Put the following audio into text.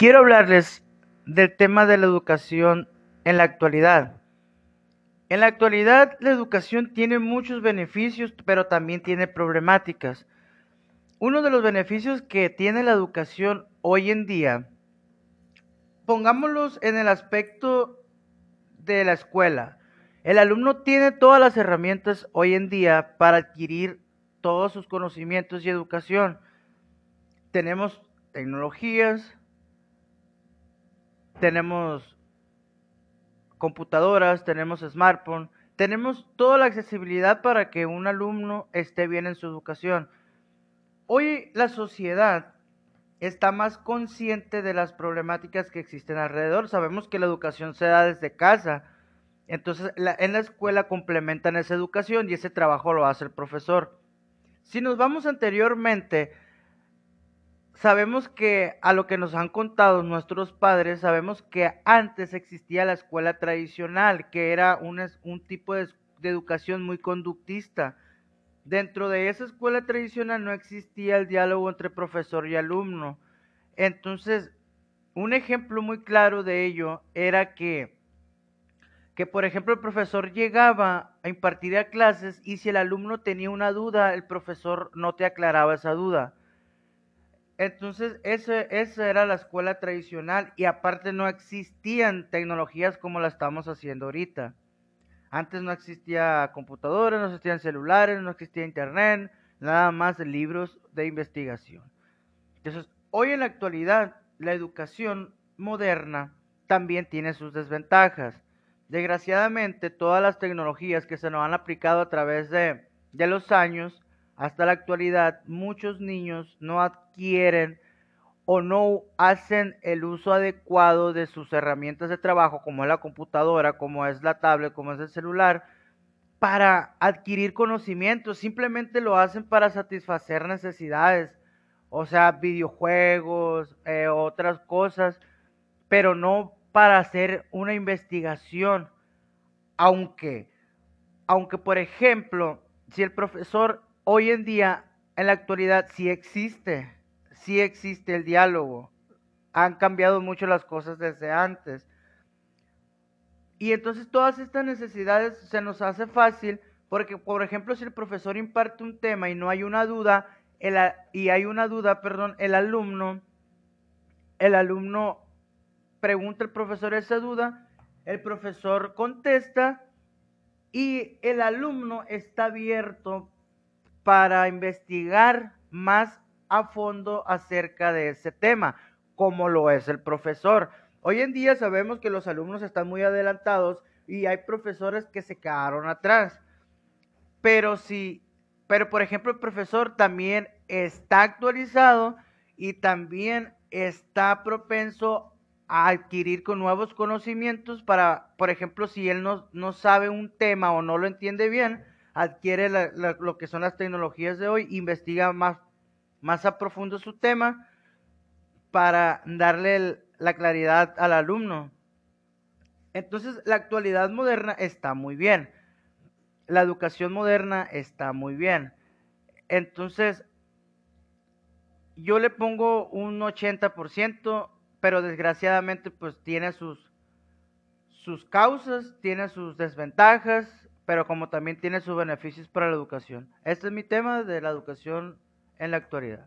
quiero hablarles del tema de la educación en la actualidad. En la actualidad la educación tiene muchos beneficios, pero también tiene problemáticas. Uno de los beneficios que tiene la educación hoy en día, pongámoslos en el aspecto de la escuela. El alumno tiene todas las herramientas hoy en día para adquirir todos sus conocimientos y educación. Tenemos tecnologías, tenemos computadoras, tenemos smartphone, tenemos toda la accesibilidad para que un alumno esté bien en su educación. Hoy la sociedad está más consciente de las problemáticas que existen alrededor. Sabemos que la educación se da desde casa. Entonces, en la escuela complementan esa educación y ese trabajo lo hace el profesor. Si nos vamos anteriormente, sabemos que a lo que nos han contado nuestros padres, sabemos que antes existía la escuela tradicional, que era un, un tipo de, educación muy conductista. Dentro de esa escuela tradicional no existía el diálogo entre profesor y alumno. Entonces, un ejemplo muy claro de ello era que, que, por ejemplo, el profesor llegaba a impartir clases y si el alumno tenía una duda, el profesor no te aclaraba esa duda entonces, esa era la escuela tradicional y aparte no existían tecnologías como la estamos haciendo ahorita. Antes no existía computadoras, no existían celulares, no existía internet, nada más libros de investigación. Entonces, hoy en la actualidad, la educación moderna también tiene sus desventajas. Desgraciadamente, todas las tecnologías que se nos han aplicado a través de, de los años hasta la actualidad muchos niños no adquieren o no hacen el uso adecuado de sus herramientas de trabajo, como es la computadora, como es la tablet, como es el celular, para adquirir conocimientos. Simplemente lo hacen para satisfacer necesidades, o sea, videojuegos, eh, otras cosas, pero no para hacer una investigación. Aunque, aunque por ejemplo, si el profesor hoy en día, en la actualidad, sí existe, sí existe el diálogo. Han cambiado mucho las cosas desde antes. Y entonces todas estas necesidades se nos hace fácil porque, por ejemplo, si el profesor imparte un tema y no hay una duda, el, y hay una duda, perdón, el alumno, el alumno pregunta al profesor esa duda, el profesor contesta y el alumno está abierto para investigar más a fondo acerca de ese tema, como lo es el profesor. Hoy en día sabemos que los alumnos están muy adelantados y hay profesores que se quedaron atrás. Pero si, pero por ejemplo el profesor también está actualizado y también está propenso a adquirir nuevos conocimientos para, por ejemplo, si él no, no sabe un tema o no lo entiende bien, adquiere lo que son las tecnologías de hoy, investiga más, más a profundo su tema para darle la claridad al alumno. Entonces, la actualidad moderna está muy bien. La educación moderna está muy bien. Entonces, yo le pongo un 80%, pero desgraciadamente pues tiene sus, sus causas, tiene sus desventajas, pero como también tiene sus beneficios para la educación. Este es mi tema de la educación en la actualidad.